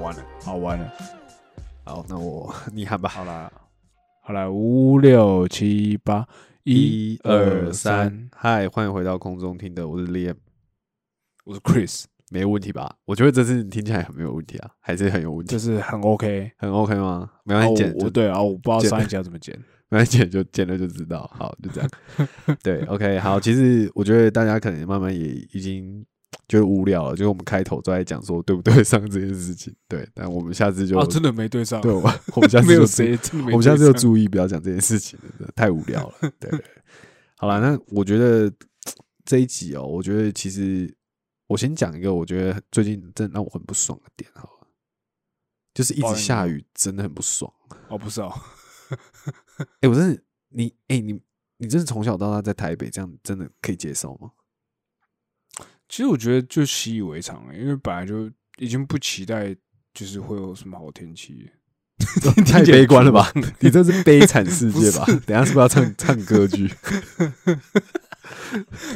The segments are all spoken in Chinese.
完了，好完了，好，那我 你喊吧。好啦，好啦，五六七八，一二三，嗨，欢迎回到空中听的，我是 Liam，我是 Chris，没有问题吧？我觉得这次你听起来很没有问题啊，还是很有问题，就是很 OK。很 OK 吗？没关系，我对啊，我不知道剪上一集要怎么剪。没关系，剪就剪了就知道。好，就这样。对，OK，好。其实我觉得大家可能慢慢也已经觉得无聊了，就是我们开头都在讲说对不对上这件事情。对，但我们下次就、啊，真的没对上，对，我我们下次没有就。我们下次 就注意不要讲这件事情了，真的太无聊了。对 好了，那我觉得这一集哦，我觉得其实我先讲一个，我觉得最近真的让我很不爽的点，好了，就是一直下雨，真的很不爽。哦，不是哦，哎、我真的，你哎、你你真的从小到大在台北这样，真的可以接受吗？其实我觉得就习以为常了，因为本来就已经不期待，就是会有什么好天气。太悲观了吧？你这是悲惨世界吧？等下是不是要唱唱歌剧？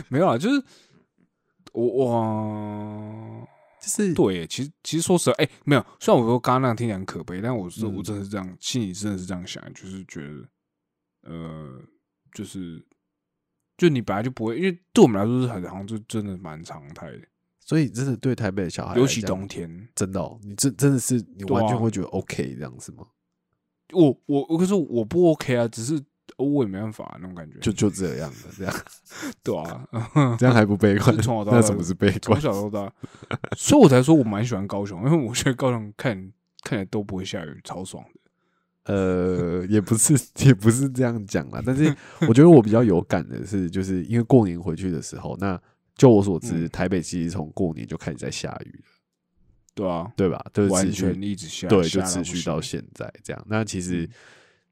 没有啊，就是我我就是对，其实其实说实话，哎、没有。虽然我说刚刚那样听起来很可悲，但我是、嗯我真的是这样，心里真的是这样想，就是觉得，呃，就是就你本来就不会，因为对我们来说是很好像就真的蛮常态的，所以真的对台北的小孩，尤其冬天。真的哦，你真真的是你完全会觉得 OK 这样子吗？我我我可是我不 OK 啊，只是我也没办法、啊、那种感觉，就就这样的，这样 对啊，这样还不悲观？从小到 大那什么是悲从观？小到大，所以我才说我蛮喜欢高雄，因为我觉得高雄看看起来都不会下雨，超爽的。呃，也不是 也不是这样讲啦，但是 我觉得我比较有感的是，就是因为过年回去的时候，那就我所知，嗯台北其实从过年就开始在下雨了，对啊，对吧？就是完持续全一直下，对，就持续到行现在这样。那其实嗯，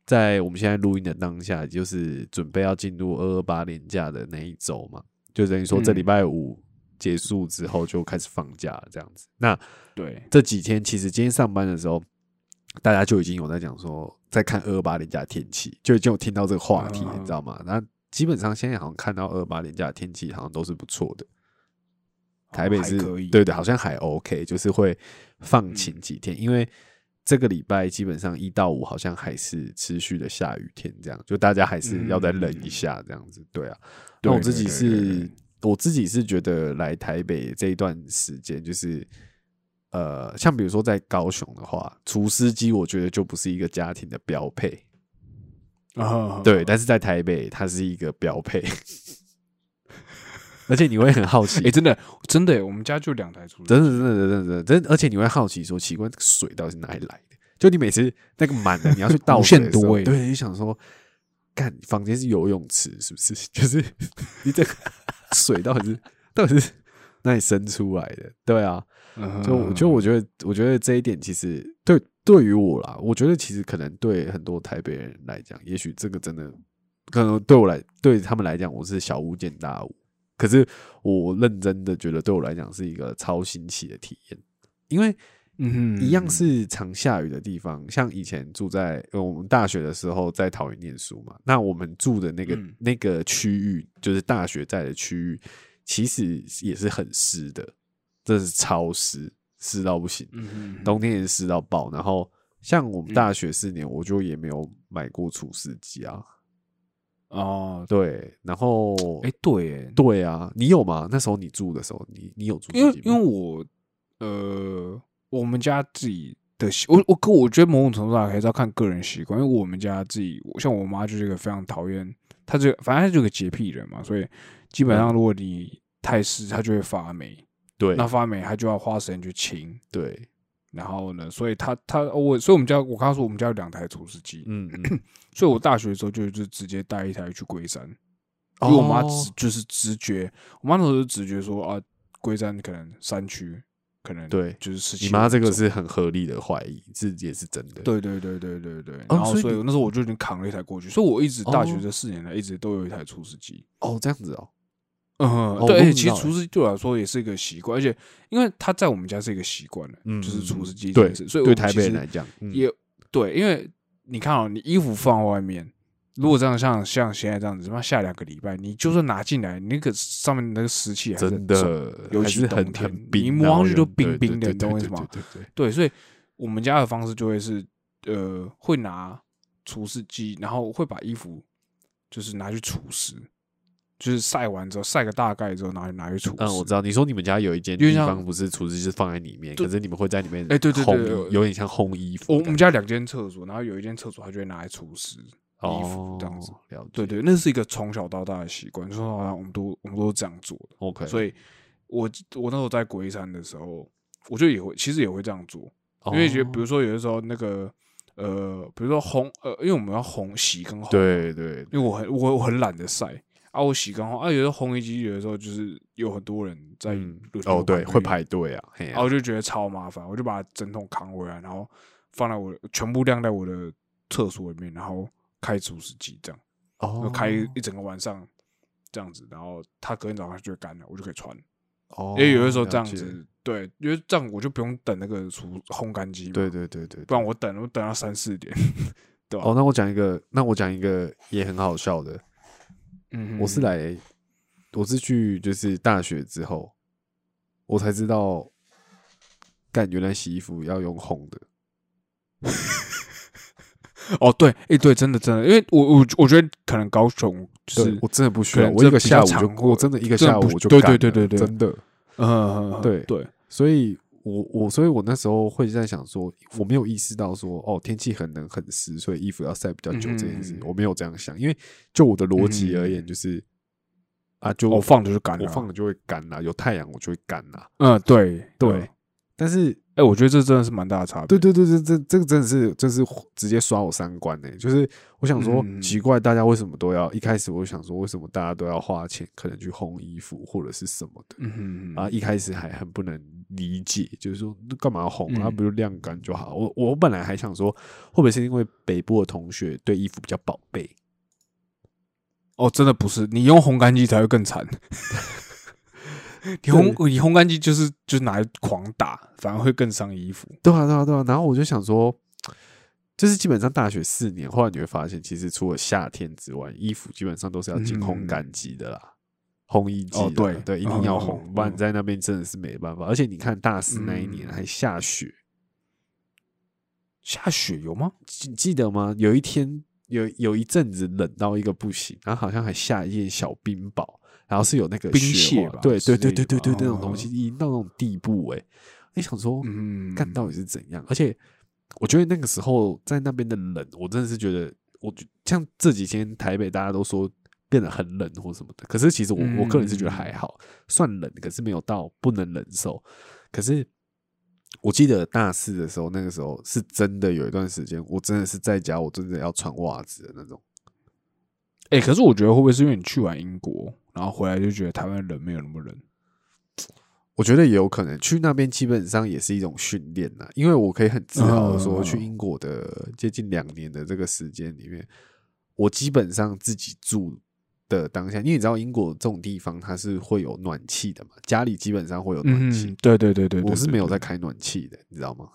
在我们现在录音的当下，就是准备要进入二二八年假的那一周嘛，就等于说这礼嗯拜五结束之后就开始放假了，这样子。那对，这几天其实今天上班的时候，大家就已经有在讲说，在看二二八年假的天气，就已经有听到这个话题，嗯你知道吗？那基本上现在好像看到二二八年假的天气好像都是不错的。台北是对对，好像还 OK，就是会放晴嗯几天，因为这个礼拜基本上一到五好像还是持续的下雨天，这样就大家还是要再忍一下这样子，对啊。那我自己是，我自己是觉得来台北这一段时间，就是呃，像比如说在高雄的话，除湿机我觉得就不是一个家庭的标配，啊，对，但是在台北它是一个标配，而且你会很好奇。哎，，真的真的，我们家就两台除湿真的真的真的真的真，而且你会好奇说，奇怪，这个水到底是哪里来的？就你每次那个满了，你要去倒无 水的时候限多欸。对，你想说，干房间是游泳池是不是？就 是你这个水到底是到底是哪里生出来的？对啊，嗯就我就我觉得，我觉得这一点其实对对于我啦，我觉得其实可能对很多台北人来讲，也许这个真的可能对我来对他们来讲，我是小巫见大巫。可是我认真的觉得，对我来讲是一个超新奇的体验，因为嗯哼一样是常下雨的地方，像以前住在呃我们大学的时候在桃园念书嘛，那我们住的那个、嗯。那个区域，就是大学在的区域，其实也是很湿的，这是超湿，湿到不行，冬天也是湿到爆。然后像我们嗯大学四年，我就也没有买过除湿机啊，哦，对，然后哎，对耶，对啊，你有吗？那时候你住的时候，你你有住因为？因为我呃，我们家自己的习，我我可我觉得某种程度上还是要看个人习惯，因为我们家自己，像我妈就是一个非常讨厌，她这反正她就是个洁癖人嘛，所以基本上如果你太湿，她就会发霉，对。那发霉它就要花时间去清。对，然后呢，所以他他我，所以我们家我刚刚说我们家有两台除湿机，嗯嗯，所以我大学的时候就就直接带一台去龟山，因为我妈就是直觉，我妈那时候就直觉说啊，龟山可能山区可能对就是你妈这个是很合理的怀疑，这也是真的。对对对对对对，哦然后所以那时候我就已经扛了一台过去，所以我一直大学哦。这四年来一直都有一台除湿机。哦，这样子哦，嗯，哦对，其实厨师机对我来说也是一个习惯，而且因为他在我们家是一个习惯了，嗯就是厨师机对这件事，所以对台北人来讲，嗯。也对，因为你看哦，你衣服放外面，如果这样像像现在这样子，他妈下两个礼拜，你就算拿进来，你那个上面那个湿气还真的尤其是冬天很很冰，你摸上去都冰冰的对你懂我意思吗？对对对。所以我们家的方式就会是，呃，会拿除湿机，然后会把衣服就是拿去除湿，就是晒完之后晒个大概之后，拿去拿去除湿。嗯，我知道。你说你们家有一间因为像地方不是厨师是放在里面，可是你们会在里面哎对对对有点像烘衣服。我我们家两间厕所，然后有一间厕所，他就会拿来除湿衣服哦这样子。了解。对对，那是一个从小到大的习惯，从小到大我们都我们都是这样做的。，OK。所以我我那时候在国一山的时候，我就也会其实也会这样做，因为觉得比哦如说有的时候那个呃，比如说烘呃，因为我们要烘洗跟烘，，对对因为我很我我很懒得晒啊，我洗跟烘啊，有时候烘衣机有的时候就是有很多人在嗯哦对，会排队啊，然后我就觉得超麻烦，我就把整桶扛回来，然后放在我全部晾在我的厕所里面，然后开除湿机这样，哦就开一整个晚上这样子，然后它隔天早上就会干了，我就可以穿。哦，因为有的时候这样，子，对，因为这样我就不用等那个除烘干机嘛，对对对对，不然我等我等到三四点，对吧、哦，那我讲一个，那我讲一个也很好笑的，嗯我是来，我是去就是大学之后，我才知道，干原来洗衣服要用烘的，哦，对，哎、对，真的真的，因为我我我觉得可能高雄就是对我真的不需要，我一个下午就我真的一个下午我就对干了对对对对真的，嗯对对，所以我我所以我那时候会在想说，我没有意识到说哦天气很冷很湿，所以衣服要晒比较久这件事，嗯我没有这样想，因为就我的逻辑而言，嗯就是。啊就我放着就干我放了就会干啦，有太阳我就会干啦，嗯，对对，，但是哎、我觉得这真的是蛮大的差别，对对对对，这这个真的是这是直接刷我三观呢、就是我想说，嗯奇怪，大家为什么都要一开始我就想说，为什么大家都要花钱，可能去烘衣服或者是什么的嗯啊？一开始还很不能理解，就是说那干嘛要烘啊？嗯不就晾干就好？我我本来还想说，会不会是因为北部的同学对衣服比较宝贝？哦，真的不是，你用烘干机才会更惨。你烘你烘干机就是就是拿来狂打，反而会更伤衣服。对啊，对啊，对啊。然后我就想说，就是基本上大学四年，后来你会发现，其实除了夏天之外，衣服基本上都是要进烘干机的啦，烘衣机。哦对对，一定要烘，嗯不然你在那边真的是没办法。而且你看大四那一年嗯还下雪，下雪有吗？记记得吗？有一天有有一阵子冷到一个不行，然后好像还下一些小冰雹，然后是有那个冰雪花屑吧对对对对对对，那种东嗯西已经到那种地步哎、你想说，嗯，干到底是怎样？而且我觉得那个时候在那边的冷，我真的是觉得，我觉像这几天台北大家都说变得很冷或什么的，可是其实我、我个人是觉得还好，算冷，可是没有到不能忍受。可是我记得大四的时候，那个时候是真的有一段时间，我真的是在家，我真的要穿袜子的那种。哎、可是我觉得会不会是因为你去完英国，然后回来就觉得台湾冷没有那么冷？我觉得也有可能去那边，基本上也是一种训练呐。因为我可以很自豪的说，嗯去英国的接近两年的这个时间里面，我基本上自己住的当下，因为你知道英国这种地方它是会有暖气的嘛，家里基本上会有暖气。嗯，对对对对对我是没有在对开暖气的，你知道吗？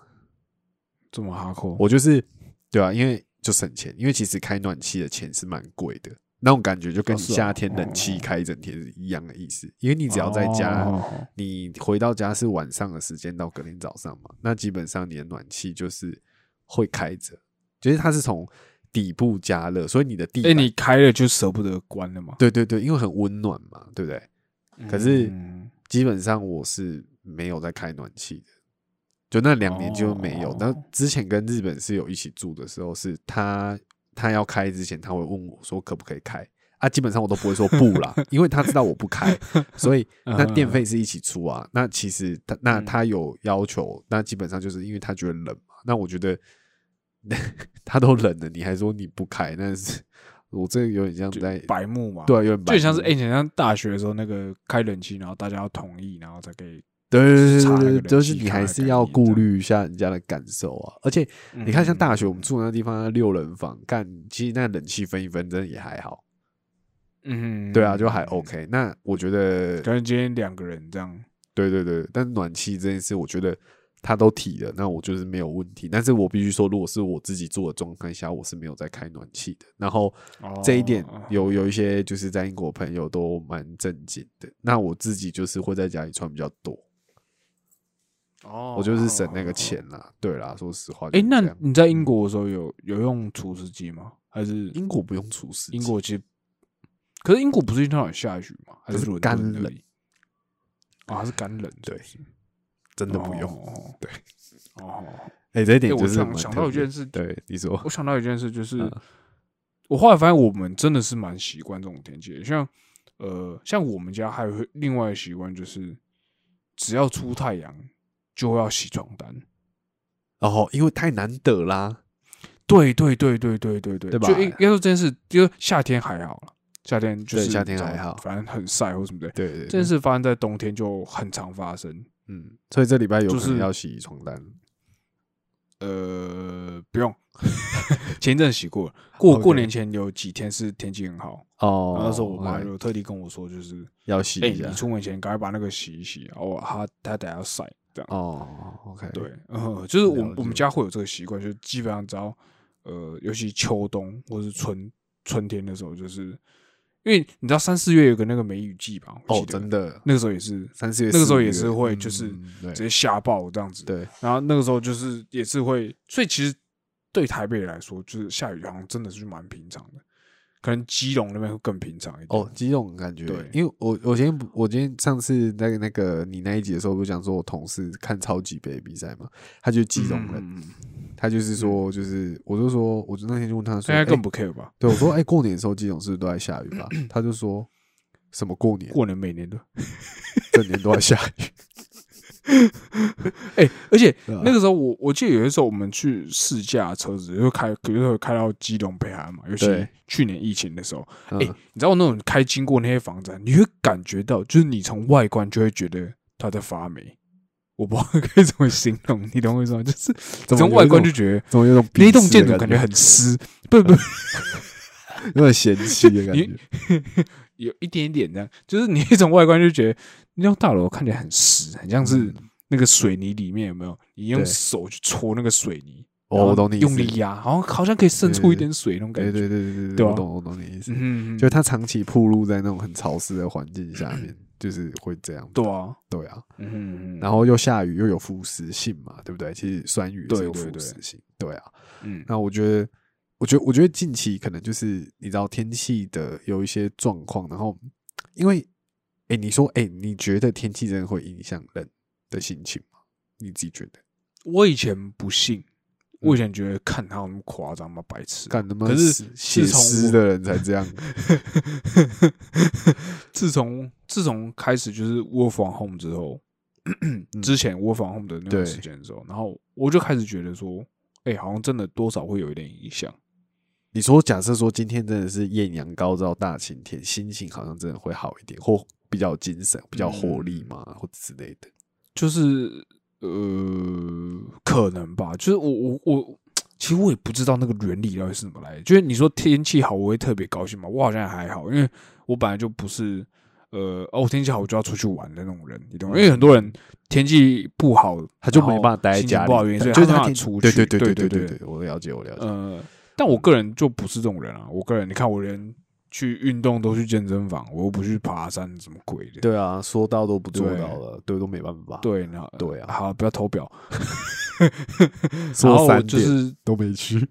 这么哈扣。我就是对啊，因为就省钱，因为其实开暖气的钱是蛮贵的，那种感觉就跟夏天冷气开一整天是一样的意思。因为你只要在家，哦你回到家是晚上的时间到隔天早上嘛，那基本上你的暖气就是会开着，就是它是从底部加热，所以你的地哎、板，你开了就舍不得关了嘛？对对对，因为很温暖嘛，对不对？可是嗯基本上我是没有在开暖气的，就那两年就没有。哦之前跟日本室友一起住的时候，是他他要开之前，他会问我说可不可以开啊？基本上我都不会说不啦，因为他知道我不开，所以那电费是一起出啊。那其实他那嗯他有要求，那基本上就是因为他觉得冷嘛。那我觉得 他都冷了，你还说你不开，那是 我这个有点像在白目嘛，对啊，有点白就像是哎，目你像大学的时候那个开冷气，然后大家要同意，然后才可以。对对对就是你还是要顾虑一下人家的感受啊。而且你看，像大学我们嗯住的那地方，六人房，干其实那冷气分一分，真的也还好。嗯，对啊，就还 OK。那我觉得，可能今天两个人这样，对对对，但暖气这件事，我觉得他都提了，那我就是没有问题。但是我必须说，如果是我自己做的状态下，我是没有在开暖气的。然后这一点哦有有一些就是在英国朋友都蛮正经的。那我自己就是会在家里穿比较多，哦我就是省那个钱啦。对啦，说实话就哎、那你在英国的时候有有用除湿机吗？还是英国不用除湿，英国其实，可是英国不是经常有下雨吗？还是干冷？啊，它是干冷，对是真的不用。哦。对，哦，哎，这一点就是蛮想想到一件事对你说。我想到一件事，就是、嗯。我后来发现我们真的是蛮习惯这种天气的，像呃，像我们家还有另外的习惯，就是只要出太阳就要洗床单。然哦，因为太难得啦，对对对对对对对，对。吧就应应该说这件事，就是夏天还好了，夏天就是夏天还好。反正很晒或什么的。对对对这件事发生在冬天就很常发生。嗯，所以这礼拜有就是可能要洗床单。呃，不用，前一阵洗过了，过过年前有几天是天气很好，哦然后那时候我妈就特地跟我说，就是要洗哎、一下你出门前赶快把那个洗一洗，然后她她等下要晒这样。哦，OK，对，嗯，就是我们我们家会有这个习惯，就是基本上只要呃，尤其秋冬或是春春天的时候，就是因为你知道三四月有个那个梅雨季吧？哦真的，那个时候也是三四月那个时候也是会就是直接下暴这样子。对然后那个时候就是也是会，所以其实对台北来说，就是下雨好像真的是蛮平常的，可能基隆那边会更平常一点。哦，基隆感觉，对因为我我今天我今天上次在那个你那一集的时候，不是讲说我同事看超级杯比赛嘛，他就基隆人，他就是说就是我就说，我就那天就问他说，哎现在更不 care 吧？对我说，哎，过年的时候基隆是不是都在下雨吧？他就说什么过年，过年每年都，整年都在下雨，哎、而且那个时候我我记得有的时候我们去试驾车子，就开，比如说开到基隆北海岸嘛，尤其去年疫情的时候，哎、嗯你知道那种开经过那些房子啊，你会感觉到，就是你从外观就会觉得它在发霉。我不知道该怎么形容，你懂我意思吗？就是从外观就觉得怎么有种那一栋建筑感觉很湿，不不，有点嫌 弃的感觉，有一点点这样，就是你一种外观就觉得那栋大楼看起来很湿，很像是嗯那个水泥里面有没有？你用手去戳那个水泥，哦，我懂你用力压，好像好像可以渗出一点水那种感觉。对对对对对我懂我懂你意思，嗯，就它长期暴露在那种很潮湿的环境下面，就是会这样。对啊，对啊，嗯，然后又下雨又有腐蚀性嘛，对不对？其实酸雨也是有腐蚀性，对啊。嗯，那我觉得，我觉得，我觉得近期可能就是你知道天气的有一些状况，然后因为，哎，你说，哎，你觉得天气真的会影响人的心情吗？你自己觉得？我以前不信，我以前觉得看他有那么夸张吗？白痴，干他妈可是写诗的人才这样，自从自从开始就是 work from home 之后，之前 work from home 的那段对时间的时候，然后我就开始觉得说，哎、好像真的多少会有一点影响。你说，假设说今天真的是艳阳高照、大晴天，心情好像真的会好一点，或比较精神、比较活力嘛，或者之类的。就是呃，可能吧。就是我我我，其实我也不知道那个原理到底是怎么来的。就是你说天气好，我会特别高兴嘛？我好像还好，因为我本来就不是，呃，哦，天气好我就要出去玩的那种人，你懂吗？因为很多人天气不好，他就没办法待在家，不好原因，所以就他出去。对对对对对对，我了解，我了解。嗯，但我个人就不是这种人啊，我个人，你看我连去运动都去健身房，我又不去爬山，什么鬼的？对啊，说到都不做到了，对，都没办法。对，那对啊，好，不要偷表。说三就是都没去。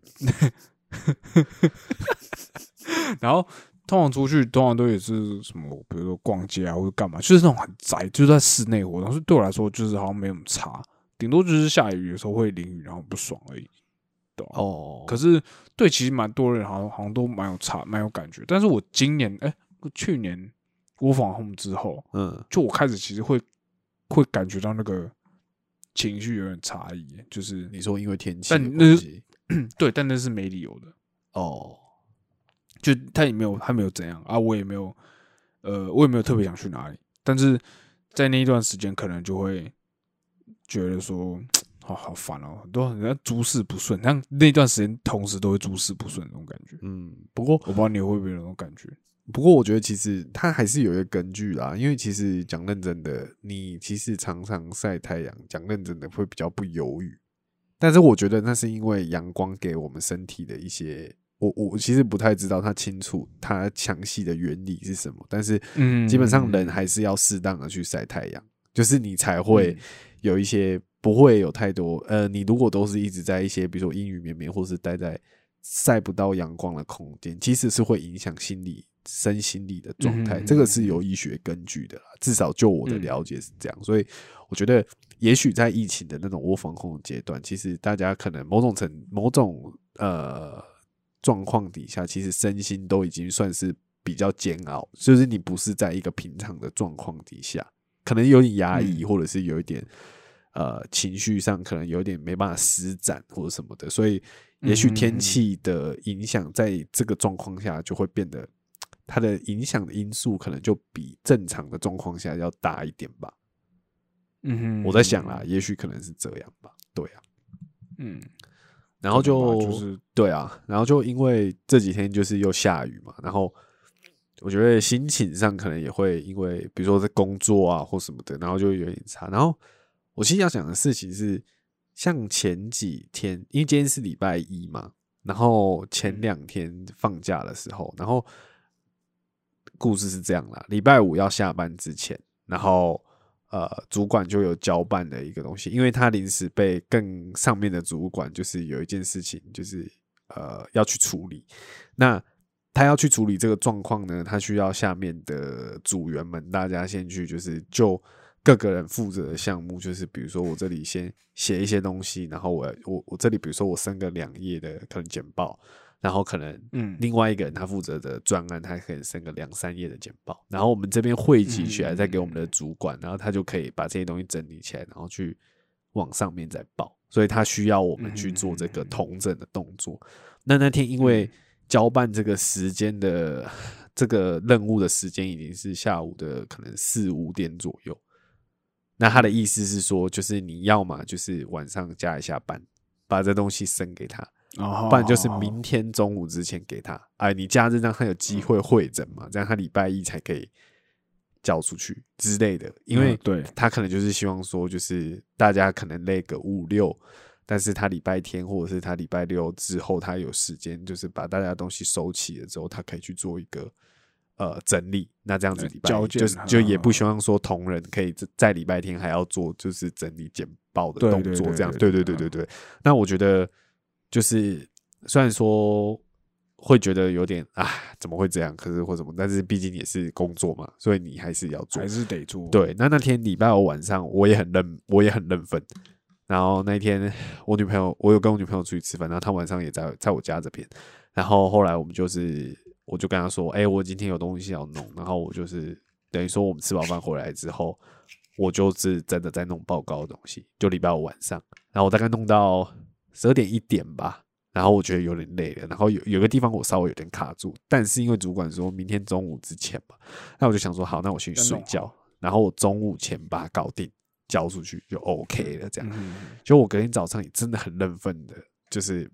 然后。通常出去，通常都也是什么，比如说逛街啊，或者干嘛，就是那种很宅，就是在室内活动。所以对我来说，就是好像没什么差，顶多就是下雨，有时候会淋雨，然后不爽而已。对啊哦，可是对，其实蛮多人好像好像都蛮有差，蛮有感觉。但是我今年哎、去年我访 home 之后，嗯，就我开始其实会会感觉到那个情绪有点差异，就是你说因为天气但那是 对，但那是没理由的，哦，就他也没有他没有怎样啊，我也没有呃，我也没有特别想去哪里，但是在那一段时间可能就会觉得说，好 好好烦哦，很多人家诸事不顺，像那段时间同时都会诸事不顺那种感觉。嗯，不过我不知道你会不会有那种感觉。不过我觉得其实它还是有一个根据啦，因为其实讲认真的，你其实常常晒太阳，讲认真的会比较不忧郁。但是我觉得那是因为阳光给我们身体的一些，我我其实不太知道它清楚它详细的原理是什么，但是嗯基本上人还是要适当的去晒太阳，就是你才会嗯。有一些不会有太多呃，你如果都是一直在一些比如说阴雨绵绵，或是待在晒不到阳光的空间，其实是会影响心理身心理的状态，嗯这个是有医学根据的啦。至少就我的嗯。了解是这样，所以我觉得也许在疫情的那种窝防控的阶段，其实大家可能某种程某种呃状况底下，其实身心都已经算是比较煎熬，就是你不是在一个平常的状况底下，可能有点压抑，嗯或者是有一点呃情绪上可能有点没办法施展或者什么的，所以也许天气的影响在这个状况下就会变得。它的影响的因素可能就比正常的状况下要大一点吧。嗯哼我在想啦，，也许可能是这样吧。对啊，嗯，然后就就是对啊，然后就因为这几天就是又下雨嘛，然后我觉得心情上可能也会因为比如说在工作啊或什么的，然后就有点差。然后我其实要讲的事情是，像前几天，因为今天是礼拜一嘛，然后前两天放假的时候，然后故事是这样啦，礼拜五要下班之前，然后。呃，主管就有交办的一个东西，因为他临时被更上面的主管，就是有一件事情，就是呃要去处理。那他要去处理这个状况呢，他需要下面的组员们，大家先去，就是就各个人负责的项目，就是比如说我这里先写一些东西，然后我我我这里比如说我生个两页的可能简报，然后可能嗯另外一个人他负责的专案，他可以生个两三页的简报，然后我们这边汇集起来，再给我们的主管，然后他就可以把这些东西整理起来，然后去往上面再报。所以他需要我们去做这个统整的动作。那那天因为交办这个时间的这个任务的时间已经是下午的可能四五点左右，那他的意思是说，就是你要嘛就是晚上加一下班，把这东西升给他。哦不然就是明天中午之前给他。哎，你假日让他有机会会诊嘛，这样他礼拜一才可以交出去之类的。因为嗯对他可能就是希望说，就是大家可能累个五六，但是他礼拜天或者是他礼拜六之后，他有时间，就是把大家东西收齐了之后，他可以去做一个。呃，整理那这样子呃礼拜就是就也嗯不希望说同仁可以在在礼拜天还要做就是整理简报的动作，这样对对对对对。那我觉得就是虽然说会觉得有点啊，怎么会这样？可是或什么，但是毕竟也是工作嘛，所以你还是要做还。是得做。对，那那天礼拜五晚上，我也很认，我也很认份。然后那一天，我女朋友，我有跟我女朋友出去吃饭，然后她晚上也在在我家这边。然后后来我们就是，我就跟她说：“哎、我今天有东西要弄。”然后我就是等于说，我们吃饱饭回来之后，我就是真的在弄报告的东西，就礼拜五晚上。然后我大概弄到十二点一点吧，然后我觉得有点累了，然后有有个地方我稍微有点卡住，但是因为主管说明天中午之前嘛，那我就想说好，那我先去睡觉，然后我中午前把它搞定，交出去就 OK 了。这样，嗯，就我隔天早上也真的很认份的，就是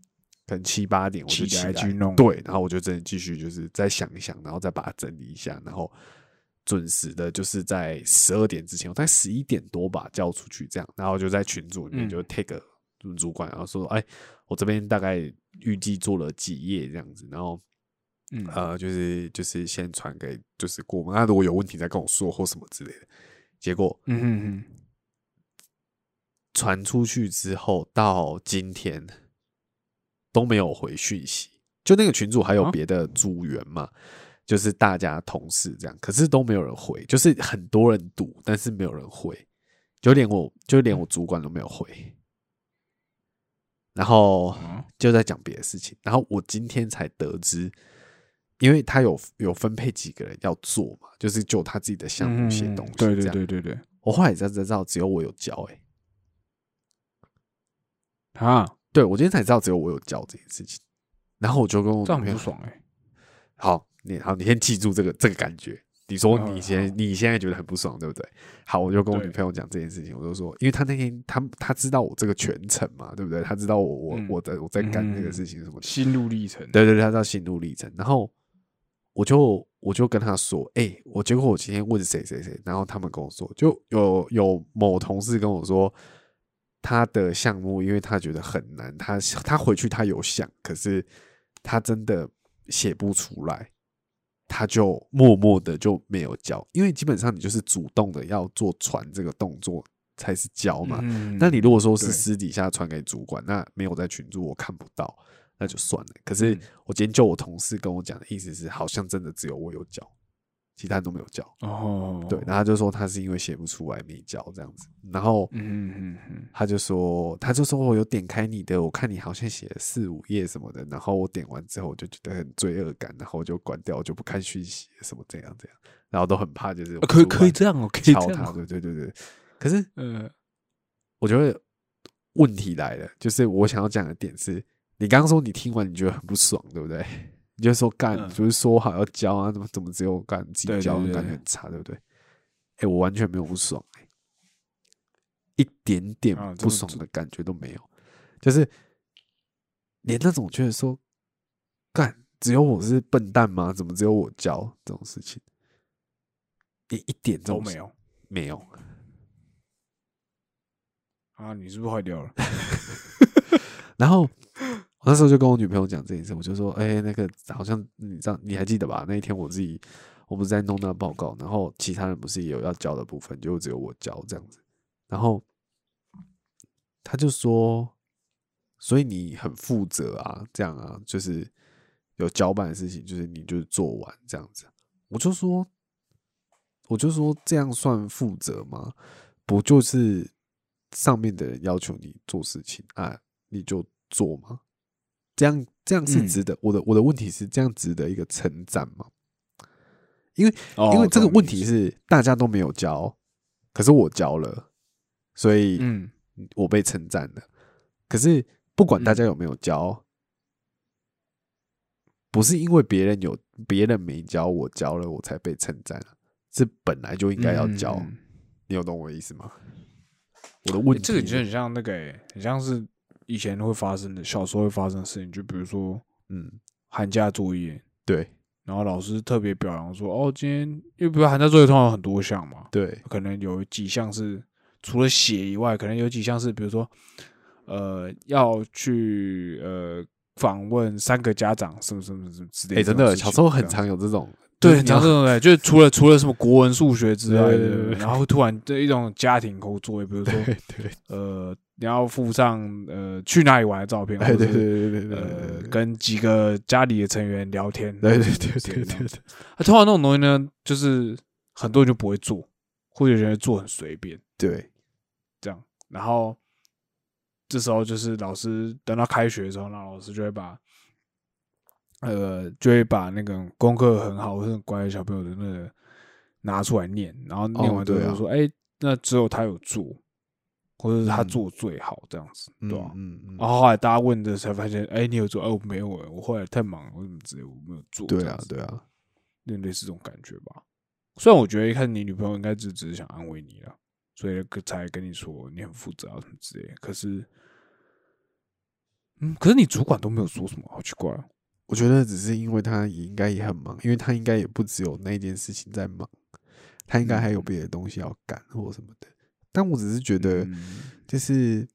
可能七八点我就起起来来去弄。对，然后我就真的继续就是再想一想，然后再把它整理一下，然后准时的，就是在十二点之前，我大概十一点多吧交出去，这样，然后就在群组里面嗯。就 take 主管，然后说，哎，我这边大概预计做了几页这样子，然后嗯呃，就是就是先传给就是过门，那如果有问题再跟我说或什么之类的。结果嗯传出去之后，到今天都没有回讯息。就那个群主还有啊别的组员嘛，就是大家同事这样，可是都没有人回，就是很多人读，但是没有人回，就连我就连我主管都没有回。然后嗯。就在讲别的事情，然后我今天才得知，因为他有有分配几个人要做嘛，就是就他自己的项目写嗯东西，对对对对对，我后来才知道，只有我有交、欸，啊，对我今天才知道只有我有教这件事情，然后我就跟我这样很不爽哎。好，你好，你先记住这个这个感觉，你说嗯你现在、你现在觉得很不爽，对不对？好，我就跟我女朋友讲这件事情，我就说，因为她那天她她知道我这个全程嘛，对不对？她知道我我、嗯我在我在干这个嗯事情什么的，心路历程，对对对，她知道心路历程。然后我就我就跟她说，哎、我结果我今天问谁谁谁，然后他们跟我说，就有有某同事跟我说。他的项目，因为他觉得很难，他他回去他有想，可是他真的写不出来，他就默默的就没有交，因为基本上你就是主动的要做传这个动作才是交嘛。嗯那你如果说是私底下传给主管，那没有在群组我看不到，那就算了。可是嗯我今天就我同事跟我讲的意思是，好像真的只有我有交，其他人都没有交。哦，对，然后他就说他是因为写不出来没交这样子，然后嗯嗯嗯他就说，他就说我有点开你的，我看你好像写了四五页什么的，然后我点完之后我就觉得很罪恶感，然后我就关掉，我就不看讯息什么这样这样，然后都很怕就是呃可以可以这样哦，可以敲他，这样哦，对对对对。可是呃，我觉得问题来了，就是我想要讲的点是，你刚刚说你听完你觉得很不爽，对不对？你就说干，嗯就是说好要交啊，怎么怎么只有干自己对对交，对感觉很差，对不对？哎、我完全没有不爽、欸，一点点不爽的感觉都没有，就是连那种觉得说干只有我是笨蛋吗？怎么只有我交这种事情，一一点这种都没有没有。啊，你是不是坏掉了？然后我那时候就跟我女朋友讲这件事，我就说，哎、那个好像你知道，你还记得吧？那一天我自己我不是在弄那个报告，然后其他人不是也有要交的部分，就只有我交这样子。然后他就说，所以你很负责啊，这样啊，就是有交办的事情，就是你就做完这样子。我就说，我就说这样算负责吗？不就是上面的人要求你做事情啊，你就做吗？这样这样是嗯值得、我的我的问题是这样值得一个称赞吗？因为哦因为这个问题是大家都没有交，可是我交了，所以嗯我被称赞了。可是不管大嗯家有没有交，不是因为别人有别人没交，我交了我才被称赞啊，是本来就应该要交。你有懂我的意思吗？我的问题欸这个是就很像那个、欸，很像是以前会发生的，小时候会发生的事情。就比如说嗯，寒假作业，对。然后老师特别表扬说，哦，今天因为比如寒假作业通常有很多项嘛，对。可能有几项是除了写以外，可能有几项是比如说，呃，要去呃访问三个家长，什么什么什么之类哎、真的，小时候很常有这种，对，常这种的，就是除了除了什么国文、数学之外然后突然的一种家庭工作业，比如说 对对，呃，你要附上呃去哪里玩的照片，哎对对对对对呃，跟几个家里的成员聊天，对对对对对对，啊通常那种东西呢，就是很多人就不会做，或者觉得做很随便对。这样，然后这时候就是老师等到开学的时候，那老师就会把。呃，就会把那个功课很好或者很乖的小朋友的那个拿出来念，然后念完之后就说：“哎、那只有他有做，或者是他嗯做最好这样子，对吧、嗯嗯然后后来大家问的才发现，哎、你有做？哎、我没有哎、我后来太忙了，我怎么之类，我没有做。对啊对啊，那类似这种感觉吧。虽然我觉得一开始你女朋友应该只只是想安慰你了，所以才跟你说你很负责啊什么之类。可是，嗯，可是你主管都没有说什么，好奇怪哦。我觉得只是因为他也应该也很忙，因为他应该也不只有那件事情在忙，他应该还有别的东西要干或什么的。但我只是觉得，嗯就是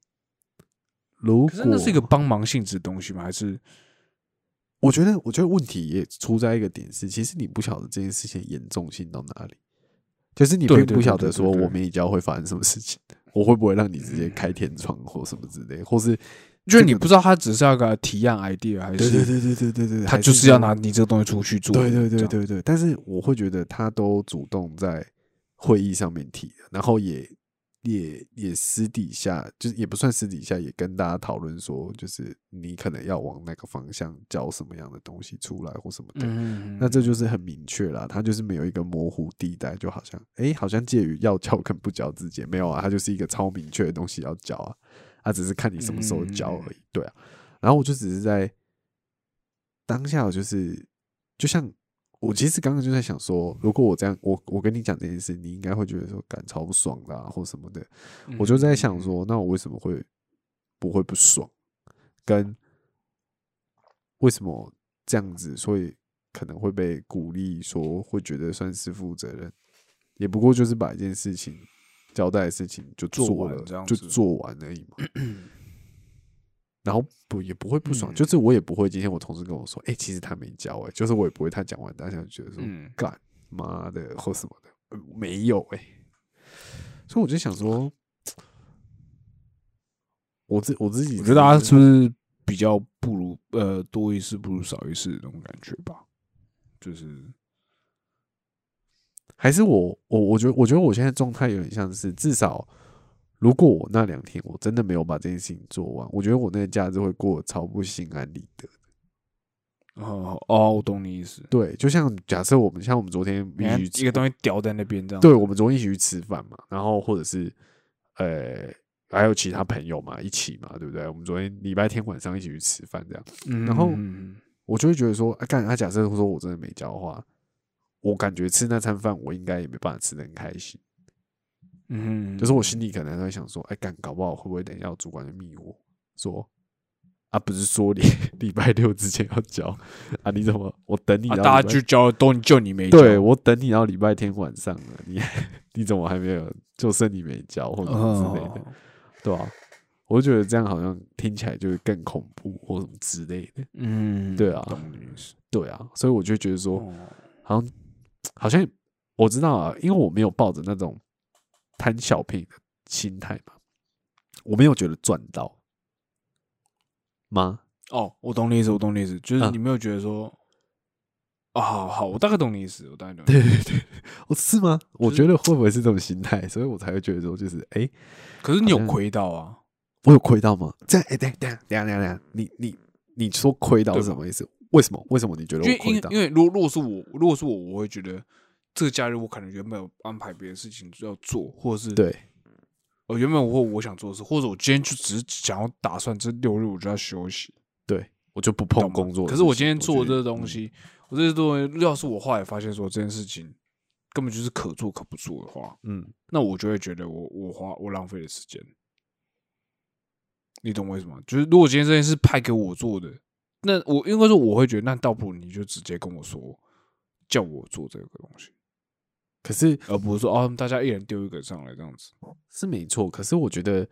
如果那是一个帮忙性质的东西吗？还是我觉得，我觉得问题也出在一个点是，其实你不晓得这件事情严重性到哪里，就是你并不晓得说我们一交会发生什么事情，我会不会让你直接开天窗或什么之类，或是就是你不知道他只是要个提案 idea，还是对对对对对对对，他就是要拿你这个东西出去做？对对对对对，但是我会觉得他都主动在会议上面提，然后也也也私底下，就是也不算私底下，也跟大家讨论说，就是你可能要往那个方向教什么样的东西出来或什么的。嗯，那这就是很明确啦，他就是没有一个模糊地带，就好像哎、诶好像介于要教跟不教之间，没有啊，他就是一个超明确的东西要教啊，他只是看你什么时候教而已，对啊。然后我就只是在当下，我就是就像我其实刚刚就在想说，如果我这样，我我跟你讲这件事，你应该会觉得说感超不爽啦、或什么的。我就在想嗯，说，那我为什么会不会不爽？跟为什么这样子，所以可能会被鼓励说会觉得算是负责任，也不过就是把一件事情交代的事情就做做了，就做完而已嘛。然后不也不会不爽，嗯就是我也不会。今天我同事跟我说，哎、其实他没交、哎，就是我也不会他讲完，大家就觉得说，嗯干妈的或什么的，呃没有哎、所以我就想说，我自我自己，我觉得大家是不是比较不如呃多一事不如少一事的那种感觉吧？就是还是我我我觉得我觉得我现在状态有点像是，至少如果我那两天我真的没有把这件事情做完，我觉得我那个假日会过得超不心安理得。哦哦，我懂你意思。对，就像假设我们像我们昨天一起去一个东西掉在那边这样，对，我们昨天一起去吃饭嘛，然后或者是呃还有其他朋友嘛一起嘛，对不对？我们昨天礼拜天晚上一起去吃饭这样，嗯，然后嗯我就会觉得说，啊，干他假设说我真的没交的话，我感觉吃那餐饭我应该也没办法吃的很开心，嗯，就是我心里可能在想说，哎，干搞不好会不会等一下主管就密我说。啊，不是说你 礼拜六之前要交啊？你怎么我等你大家就交都就你没交，对我等你到礼拜天晚上了，你 你怎么还没有？就剩你没交或者什么之类的，哦对吧、我就觉得这样好像听起来就会更恐怖或什么之类的，嗯，对啊。对啊，所以我就觉得说，哦好像好像我知道啊，因为我没有抱着那种贪小便宜的心态嘛，我没有觉得赚到吗？哦，我懂你意思，我懂你意思，就是嗯你没有觉得说，啊，好好，我大概懂你意思，我大概懂你对。对对，我 是吗？我就是觉得会不会是这种心态，所以我才会觉得说，就是哎、诶可是你有亏到啊？我有亏到吗？这样哎，等一下等一下等下等下等下，你你你说亏到是什么意思？为什么？为什么你觉得我亏到？为因为如果如果是我，如果是我，我会觉得这个假日我可能原本有安排别的事情要做，或者是对呃原本我我想做的事，或者我今天就只是想要打算这六日我就要休息，对，我就不碰工作。可是我今天做这个东，西，我这些东西，要是我后来发现说这件事情根本就是可做可不做的话，嗯，那我就会觉得我我花我浪费了时间。你懂我意思吗？就是如果今天这件事派给我做的，那我应该说我会觉得，那倒不如你就直接跟我说，叫我做这个东西，可是而不是说哦，大家一人丢一个上来这样子。是没错。可是我觉得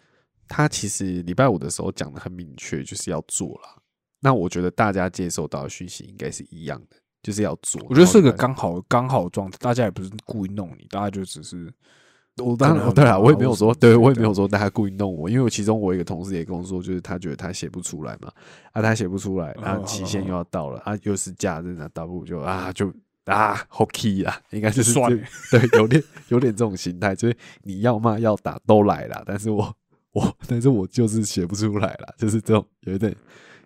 他其实礼拜五的时候讲的很明确，就是要做了。那我觉得大家接收到的讯息应该是一样的，就是要做。我觉得是个刚好刚好状态，大家也不是故意弄你，大家就只是我当然对啊，我也没有说，对我也没有说大家故意弄我，因为我其中我一个同事也跟我说，就是他觉得他写不出来嘛，啊，他写不出来，然后期限又要到了，啊，又是假日，那倒不如就啊就啊好 key 啦，应该就是算对，有点有点这种心态，就是你要骂要打都来啦，但是我我但是我就是写不出来啦，就是这种有点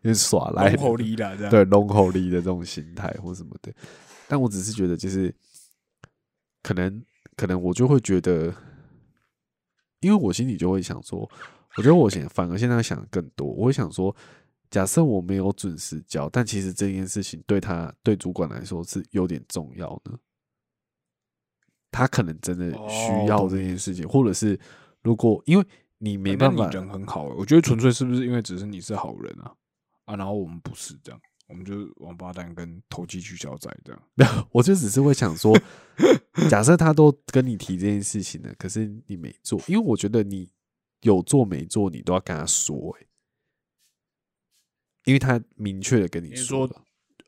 有点耍赖的龙口力啦，这样。对龙口力的这种心态或什么的。但我只是觉得，就是可能可能我就会觉得，因为我心里就会想说，我觉得我现反而现在想得更多，我会想说，假设我没有准时交，但其实这件事情对他对主管来说是有点重要呢。他可能真的哦需要这件事情，或者是如果因为你没办法，你人很好欸，我觉得纯粹是不是因为只是你是好人啊啊，然后我们不是这样，我们就是王八蛋跟投机取巧仔这样。没有，我就只是会想说，假设他都跟你提这件事情了，可是你没做，因为我觉得你有做没做，你都要跟他说、欸，因为他明确的跟你你说了，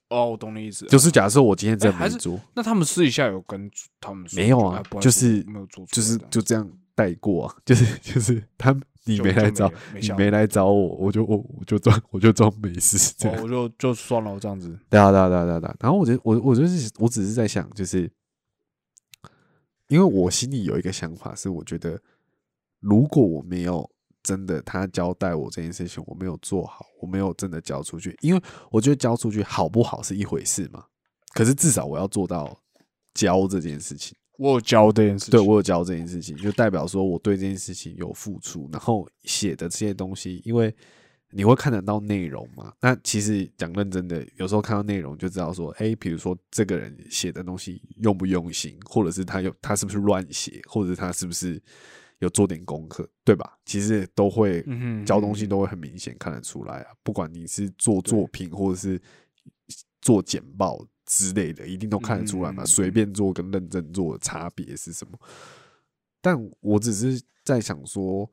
哦，我懂你意思，就是假设我今天真的欸还是没做，那他们私底下有跟他们说没有啊就是没有做就是就这样带过啊，就是就是他你没来找你没来找我，我就我我就装我就装没事这样哦，我就就算了这样子。对啊，对啊，对啊，对啊，对啊。然后我觉得，我我就是，我只是在想，就是因为我心里有一个想法，是我觉得，如果我没有真的他交代我这件事情，我没有做好，我没有真的交出去，因为我觉得交出去好不好是一回事嘛，可是至少我要做到交这件事情。我有教这件事情，对我有交这件事情，就代表说我对这件事情有付出，然后写的这些东西，因为你会看得到内容嘛？那其实讲认真的，有时候看到内容就知道说，哎、比如说这个人写的东西用不用心，或者是他有他是不是乱写，或者是他是不是有做点功课，对吧？其实都会嗯教东西都会很明显看得出来啊。不管你是做作品或者是做简报之类的，一定都看得出来嘛。随便做跟认真做的差别是什么？但我只是在想说，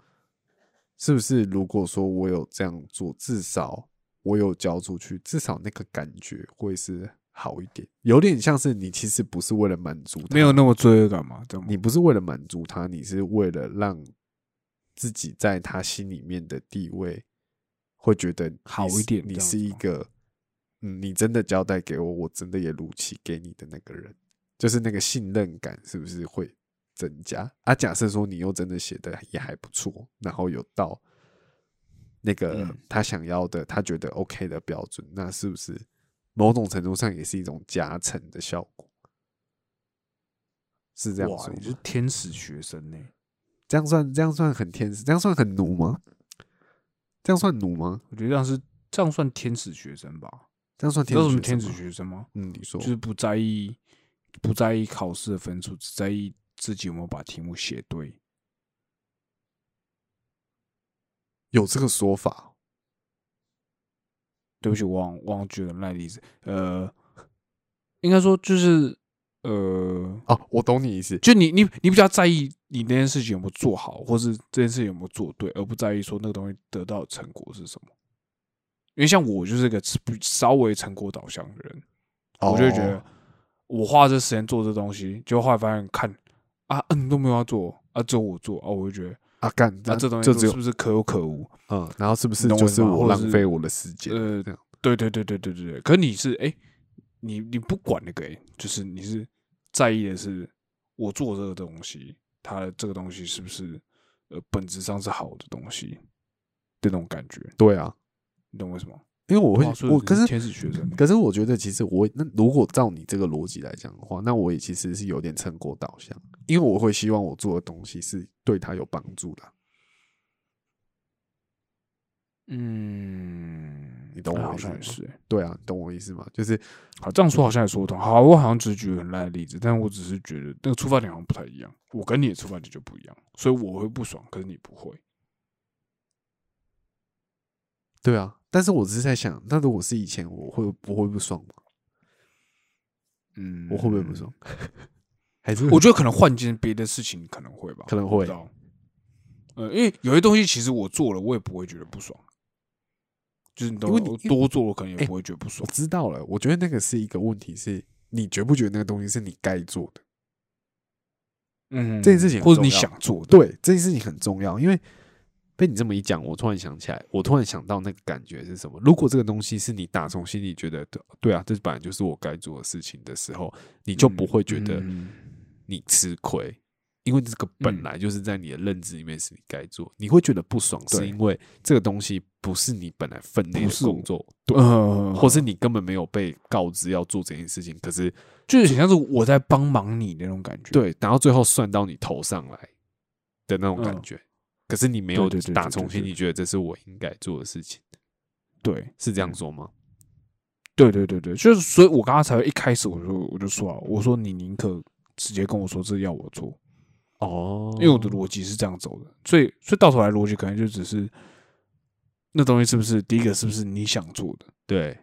是不是如果说我有这样做，至少我有教出去，至少那个感觉会是好一点。有点像是你其实不是为了满足他，没有那么罪恶感嘛？你不是为了满足他，你是为了让自己在他心里面的地位会觉得好一点你是一个，嗯，你真的交代给我，我真的也如期给你的那个人，就是那个信任感是不是会增加？啊，假设说你又真的写的也还不错，然后有到那个嗯他想要的，他觉得 OK 的标准，那是不是某种程度上也是一种加成的效果？是这样哇，说吗你是天使学生呢、这样算这样算很天使，这样算很奴吗？这样算奴吗？我觉得这样是这样算天使学生吧？这样算天天使学生吗使学生吗？嗯，你说就是不在意不在意考试的分数，只在意自己有没有把题目写对。有这个说法？对不起，我忘忘举了那例子。呃，应该说就是呃，哦，我懂你意思。就你你你比较在意你那件事情有没有做好，或是这件事情有没有做对，而不在意说那个东西得到的成果是什么。因为像我就是个稍微成果导向的人，我就会觉得哦我花这时间做这东西，结果后来发现看啊，嗯，都没有要做啊，只有我做啊，我就觉得啊，干，啊，那这东西是不是可有可无？嗯，然后是不是就是我浪费我的时间？呃对对对对对对对。可你是哎、你你不管那个哎、就是你是在意的是我做这个东西，它这个东西是不是呃本质上是好的东西的那种感觉，对啊，你懂为什么？因为我会我可是天使学生欸，可是我觉得其实我那如果照你这个逻辑来讲的话，那我也其实是有点成果导向，因为我会希望我做的东西是对他有帮助的啊。嗯，你懂我意思是、欸。对啊，你懂我意思吗？就是好，这样说好像也说得通。好，我好像只是举个很烂的例子，但我只是觉得那个出发点好像不太一样。我跟你的出发点就不一样，所以我会不爽，可是你不会。对啊，但是我只是在想，那如果是以前，我会不会不爽吗？嗯，我会不会不爽？还是我觉得可能换件别的事情可能会吧，可能会我不知道。呃，因为有些东西其实我做了，我也不会觉得不爽，就是你因为你多做了，可能也哎不会觉得不爽我。知道了，我觉得那个是一个问题是，你觉不觉得那个东西是你该做的？嗯，这件事情或者你想做的，对，这件事情很重要，因为被你这么一讲，我突然想起来，我突然想到那个感觉是什么？如果这个东西是你打从心里觉得对，对啊，这本来就是我该做的事情的时候，你就不会觉得嗯你吃亏，因为这个本嗯来就是在你的认知里面是你该做，你会觉得不爽，是因为这个东西不是你本来分内工作，对，呃，或是你根本没有被告知要做这件事情，可是就是很像是我在帮忙你那种感觉。对，然后最后算到你头上来的那种感嗯觉，可是你没有打从心里觉得这是我应该做的事情，对。是这样嗯说吗？对对对对，就是所以，我刚刚才会一开始我就我就说啊，我说你宁可直接跟我说这要我做，哦。因为我的逻辑是这样走的，所以所以到头来逻辑可能就只是那东西是不是第一个是不是你想做的，对。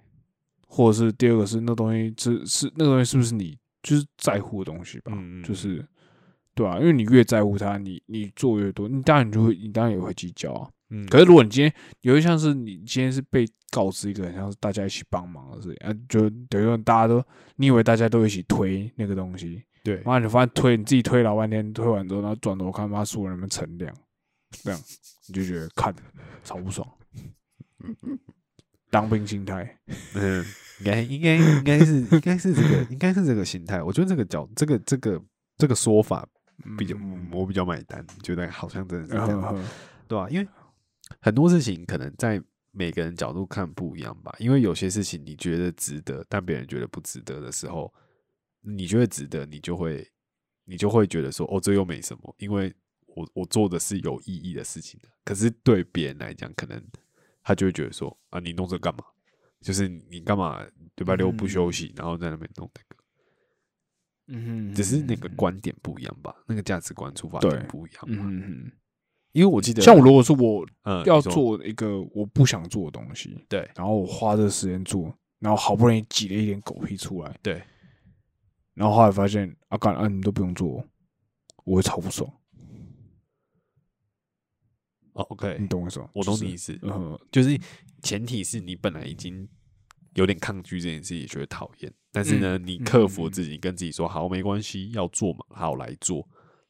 或者是第二个是那东西是是那个东西是不是你就是在乎的东西吧，就是对啊，因为你越在乎他，你你做越多，你当然你就会你当然也会计较啊。嗯，可是如果你今天有一项是你今天是被告知一个很像是大家一起帮忙的事情，啊，就等于说大家都你以为大家都一起推那个东西，对妈你发现推你自己推老半天，推完之后，然后转头看妈所有人们乘凉，这样你就觉得看超不爽。当兵心态，嗯，应该应该应该是应该是这个应该是这个心态，我觉得这个角这个这个这个说法比较、嗯我比较买单，觉得好像真的是这样，对吧、因为很多事情可能在每个人角度看不一样吧，因为有些事情你觉得值得，但别人觉得不值得的时候，你觉得值得，你就会你就会觉得说，哦，这又没什么，因为我我做的是有意义的事情的。可是对别人来讲，可能他就会觉得说啊，你弄这干嘛？就是你干嘛礼拜六不休息，然后在那边弄那个，嗯哼，只是那个观点不一样吧，那个价值观出发点不一样嘛。嗯哼，因为我记得，像我如果说我要做一个我不想做的东西，对。然后我花这个时间做，然后好不容易挤了一点狗屁出来，对，然后后来发现啊，干啊，你们都不用做，我会超不爽，哦，OK，你懂我意思吗？我懂你意思，嗯，就是前提是你本来已经有点抗拒这件事，也觉得讨厌，但是呢，你克服自己，跟自己说好，没关系，要做嘛，好来做。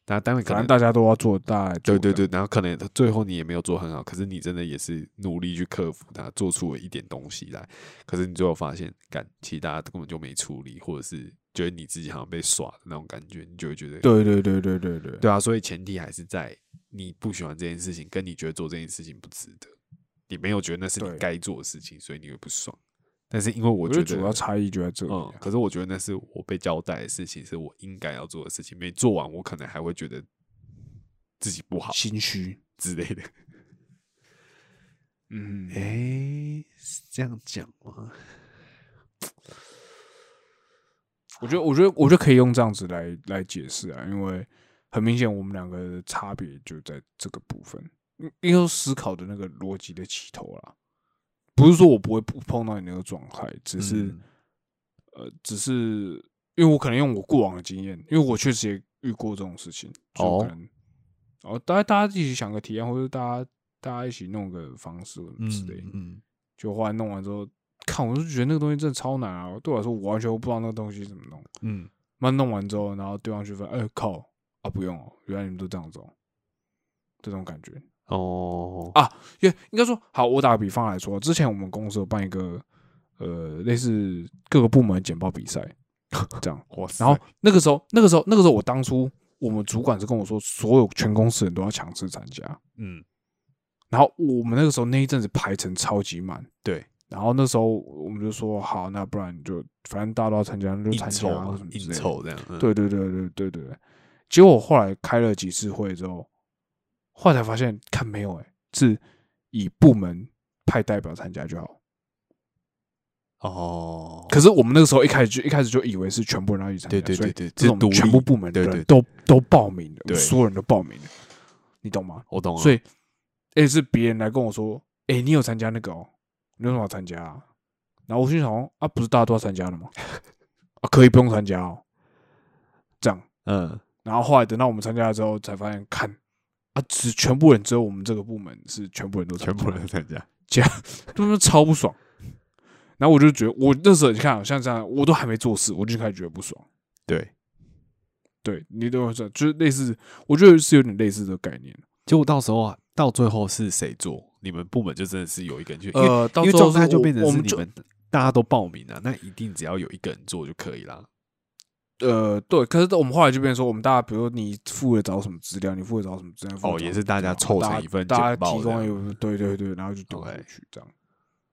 那当然可能大家都要做，大家对对对，然后可能最后你也没有做很好，可是你真的也是努力去克服它，做出了一点东西来。可是你最后发现，干，其实大家根本就没处理，或者是觉得你自己好像被耍的那种感觉，你就会觉得，对对对对对对，对啊。所以前提还是在你不喜欢这件事情，跟你觉得做这件事情不值得，你没有觉得那是你该做的事情，所以你会不爽。但是因为我我觉得主要差异就在这里嗯啊，，可是我觉得那是我被交代的事情，是我应该要做的事情，没做完，我可能还会觉得自己不好心虚，之类的。嗯，哎、是这样讲吗？我觉得，我觉得，我觉得可以用这样子来来解释啊，因为很明显我们两个的差别就在这个部分，应应该说思考的那个逻辑的起头啦。不是说我不会不碰到你那个状态，只是、嗯呃，只是因为我可能用我过往的经验，因为我确实也遇过这种事情，就哦可能哦，大家大家一起想个体验，或者大家大家一起弄个方式之类，嗯嗯，就后来弄完之后，看我就觉得那个东西真的超难啊！对我来说，我完全不知道那个东西怎么弄。嗯，那弄完之后，然后对方去发现，哎、靠啊，不用哦，原来你们都这样子哦，这种感觉。哦，啊因为应该说，好，我打个比方来说，之前我们公司有办一个呃类似各个部门的简报比赛，这样。哇塞然后那个时候，那个时候，那个时候，我当初我们主管是跟我说，所有全公司人都要强制参加。嗯，然后我们那个时候那一阵子排程超级满，对，然后那时候我们就说，好，那不然就反正大家都要参加，那就应参加啊酬嘛应什么之类的。酬这样，嗯，对对对对对对对。结果我后来开了几次会之后，后来才发现，看没有哎、是以部门派代表参加就好。哦，可是我们那个时候一开始就一开始就以为是全部人要一起参加，对对所以对对这种是全部部门的人都都报名了，所有人都报名了，你懂吗？我懂了，所以，哎是别人来跟我说，哎、你有参加那个哦，你为什么要参加啊？然后我心想，啊，不是大家都要参加的吗？啊，可以不用参加哦，这样。嗯，然后后来等到我们参加了之后，才发现看啊，只全部人只有我们这个部门是全部人都全部人都参加，这样他们超不爽。然后我就觉得，我那时候你看，像这样，我都还没做事，我就开始觉得不爽。对，对你懂我意思，就是类似，我觉得是有点类似的概念。结果到时候啊，到最后是谁做？你们部门就真的是有一个人去，因为呃，到因为状态就变成是你们大家都报名了，那一定只要有一个人做就可以啦。呃，对，可是我们后来就变成说，我们大家比如说你负责找什么资料，你负责找什么资料，哦也是大家凑成一份大家提供这一份，对对对，然后就丢过 OK 去这样。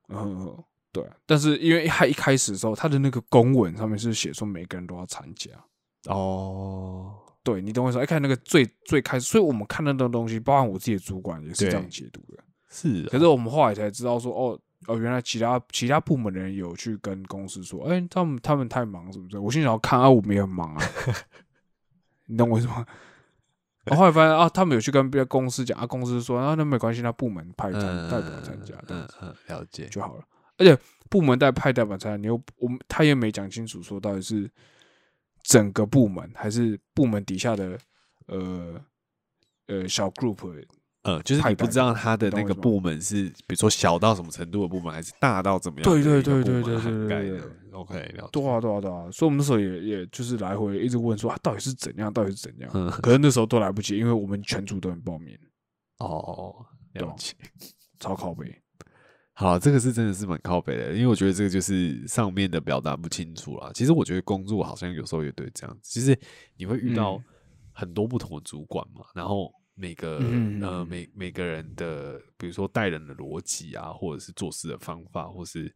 嗯，对。但是因为他一开始的时候，他的那个公文上面是写说每个人都要参加，哦，对你等我意思？一看那个最最开始，所以我们看到那个东西，包含我自己的主管也是对这样解读的。是啊，可是我们后来才知道说，哦哦，原来其他其他部门的人有去跟公司说，哎、他们他们太忙什么的。我心想要，看啊，我们也很忙啊，你懂我意思吗？我后来发现啊，他们有去跟别的公司讲啊，公司说啊，那没关系，那部门派参嗯代表参加嗯嗯，了解，就好了。而且部门代派代表参加，你又我们他也没讲清楚说到底是整个部门还是部门底下的呃呃小 group 嗯，就是你不知道他的那个部门是，比如说小到什么程度的部门，还是大到怎么样对对对对对对对对 OK，了解。对啊，对啊，对啊，所以我们那时候也也就是来回一直问说啊，到底是怎样，到底是怎样？嗯，可是那时候都来不及，因为我们全组都很报名，哦，了懂解。超靠背。好，这个是真的是蛮靠背的，因为我觉得这个就是上面的表达不清楚啦。其实我觉得工作好像有时候也对这样子，其实你会遇到嗯很多不同的主管嘛，然后每个、嗯呃每每个人的，比如说待人的逻辑啊，或者是做事的方法，或是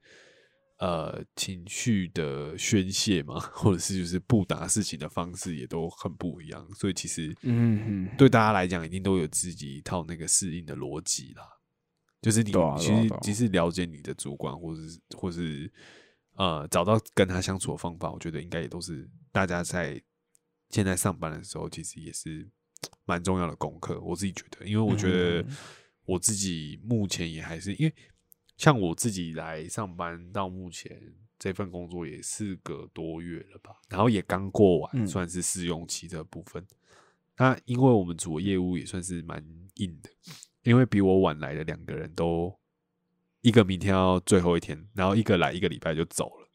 呃情绪的宣泄嘛，或者是就是不达事情的方式也都很不一样，所以其实嗯嗯，对大家来讲，一定都有自己一套那个适应的逻辑啦。就是你其实即使了解你的主管，或是或是呃找到跟他相处的方法，我觉得应该也都是大家在现在上班的时候，其实也是蛮重要的功课。我自己觉得，因为我觉得嗯我自己目前也还是因为像我自己来上班到目前这份工作也四个多月了吧，然后也刚过完，嗯算是试用期的部分。那因为我们组的业务也算是蛮硬的，因为比我晚来的两个人都一个明天要最后一天，然后一个来一个礼拜就走了，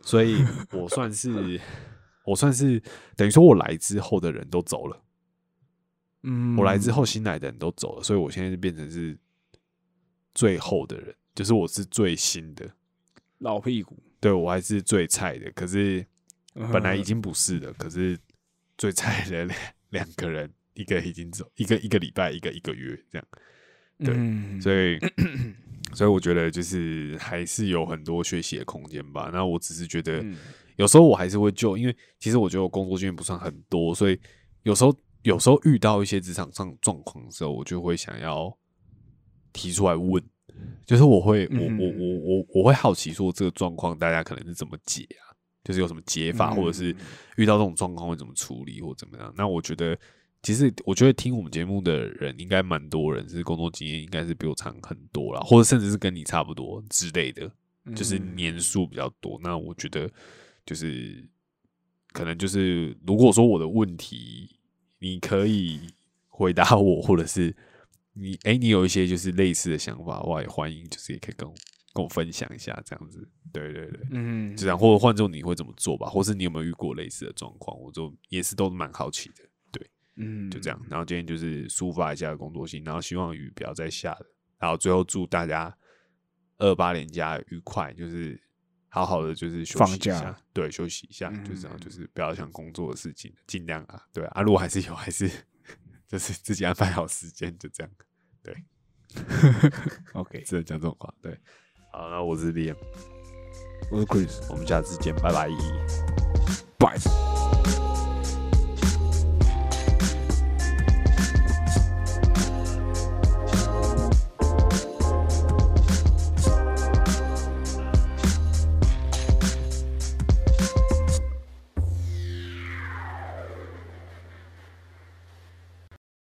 所以我算是 我算是等于说我来之后的人都走了。嗯我来之后新来的人都走了，所以我现在就变成是最后的人，就是我是最新的，老屁股，对我还是最菜的。可是本来已嗯经不是了，可是最菜的两两个人，一个已经走，一个一个礼拜，一个一个月这样，对嗯所以 所以我觉得就是还是有很多学习的空间吧。那我只是觉得嗯有时候我还是会救，因为其实我觉得我工作经验不算很多，所以有时候有时候遇到一些职场上状况的时候，我就会想要提出来问，就是我会我嗯我我我我会好奇说这个状况大家可能是怎么解啊，就是有什么解法，或者是嗯遇到这种状况会怎么处理或怎么样。那我觉得。其实我觉得听我们节目的人应该蛮多人是工作经验应该是比我长很多啦，或者甚至是跟你差不多之类的。就是嗯年数比较多。那我觉得就是可能就是，如果说我的问题你可以回答我，或者是你 哎、你有一些就是类似的想法我，也欢迎就是也可以跟我跟我分享一下这样子。对对对，嗯就这样，或者换做你会怎么做吧，或是你有没有遇过类似的状况，我就也是都蛮好奇的。对，嗯就这样。然后今天就是抒发一下工作心，然后希望雨不要再下了，然后最后祝大家二八连假愉快，就是好好的就是休放息一下假，对，休息一下，就这样，嗯就是不要想工作的事情，尽量啊，对啊，啊如果还是有，还是 就是自己安排好时间，就这样，对 OK，只能讲这种话，对。好，那我是 Liam，我是 Chris，我们下次见，拜拜。拜。